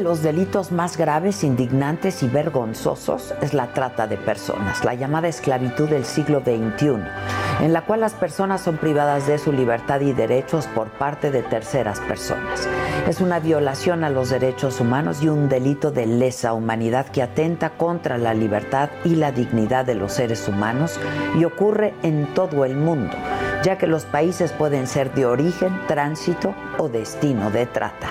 Los delitos más graves, indignantes y vergonzosos es la trata de personas, la llamada esclavitud del siglo XXI, en la cual las personas son privadas de su libertad y derechos por parte de terceras personas. Es una violación a los derechos humanos y un delito de lesa humanidad que atenta contra la libertad y la dignidad de los seres humanos y ocurre en todo el mundo, ya que los países pueden ser de origen, tránsito o destino de trata.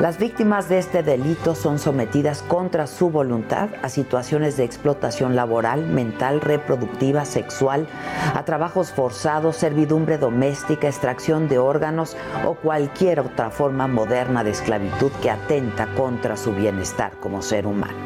Las víctimas de este delito son sometidas contra su voluntad a situaciones de explotación laboral, mental, reproductiva, sexual, a trabajos forzados, servidumbre doméstica, extracción de órganos o cualquier otra forma moderna de esclavitud que atenta contra su bienestar como ser humano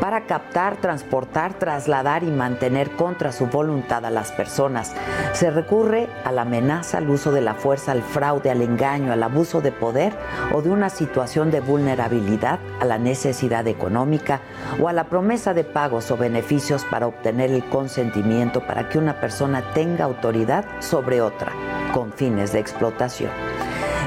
para captar, transportar, trasladar y mantener contra su voluntad a las personas. Se recurre a la amenaza, al uso de la fuerza, al fraude, al engaño, al abuso de poder o de una situación de vulnerabilidad, a la necesidad económica o a la promesa de pagos o beneficios para obtener el consentimiento para que una persona tenga autoridad sobre otra con fines de explotación.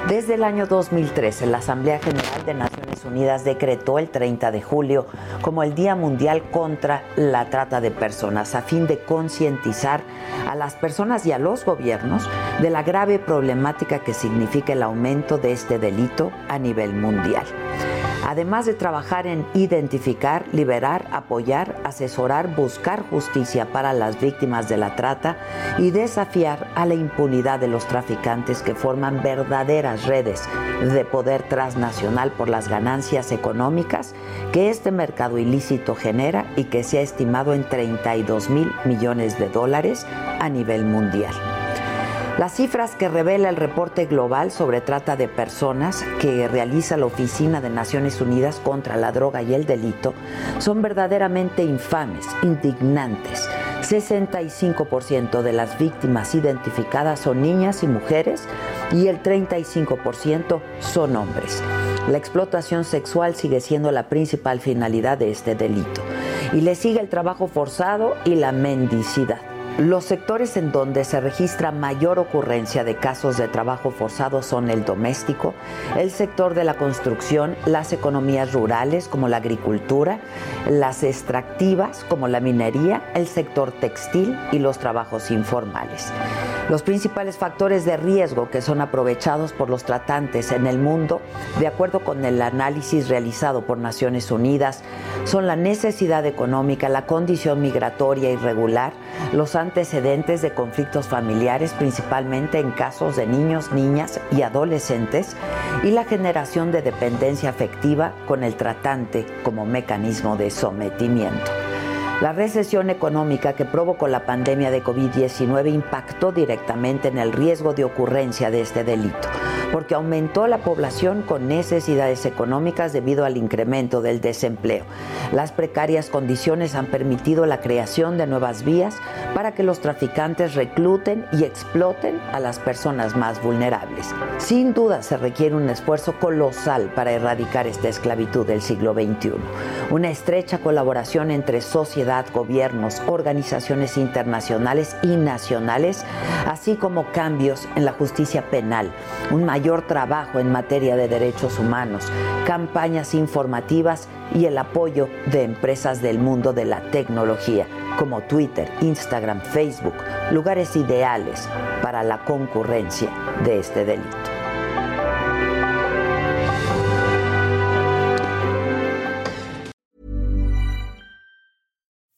Desde el año 2013, la Asamblea General de Naciones Unidas decretó el 30 de julio como el Día Mundial contra la Trata de Personas, a fin de concientizar a las personas y a los gobiernos de la grave problemática que significa el aumento de este delito a nivel mundial además de trabajar en identificar, liberar, apoyar, asesorar, buscar justicia para las víctimas de la trata y desafiar a la impunidad de los traficantes que forman verdaderas redes de poder transnacional por las ganancias económicas que este mercado ilícito genera y que se ha estimado en 32 mil millones de dólares a nivel mundial. Las cifras que revela el reporte global sobre trata de personas que realiza la Oficina de Naciones Unidas contra la Droga y el Delito son verdaderamente infames, indignantes. 65% de las víctimas identificadas son niñas y mujeres y el 35% son hombres. La explotación sexual sigue siendo la principal finalidad de este delito y le sigue el trabajo forzado y la mendicidad. Los sectores en donde se registra mayor ocurrencia de casos de trabajo forzado son el doméstico, el sector de la construcción, las economías rurales como la agricultura, las extractivas como la minería, el sector textil y los trabajos informales. Los principales factores de riesgo que son aprovechados por los tratantes en el mundo, de acuerdo con el análisis realizado por Naciones Unidas, son la necesidad económica, la condición migratoria irregular, los antecedentes de conflictos familiares, principalmente en casos de niños, niñas y adolescentes, y la generación de dependencia afectiva con el tratante como mecanismo de sometimiento. La recesión económica que provocó la pandemia de COVID-19 impactó directamente en el riesgo de ocurrencia de este delito, porque aumentó la población con necesidades económicas debido al incremento del desempleo. Las precarias condiciones han permitido la creación de nuevas vías para que los traficantes recluten y exploten a las personas más vulnerables. Sin duda se requiere un esfuerzo colosal para erradicar esta esclavitud del siglo XXI. Una estrecha colaboración entre sociedad, gobiernos, organizaciones internacionales y nacionales, así como cambios en la justicia penal, un mayor trabajo en materia de derechos humanos, campañas informativas y el apoyo de empresas del mundo de la tecnología como Twitter, Instagram, Facebook, lugares ideales para la concurrencia de este delito.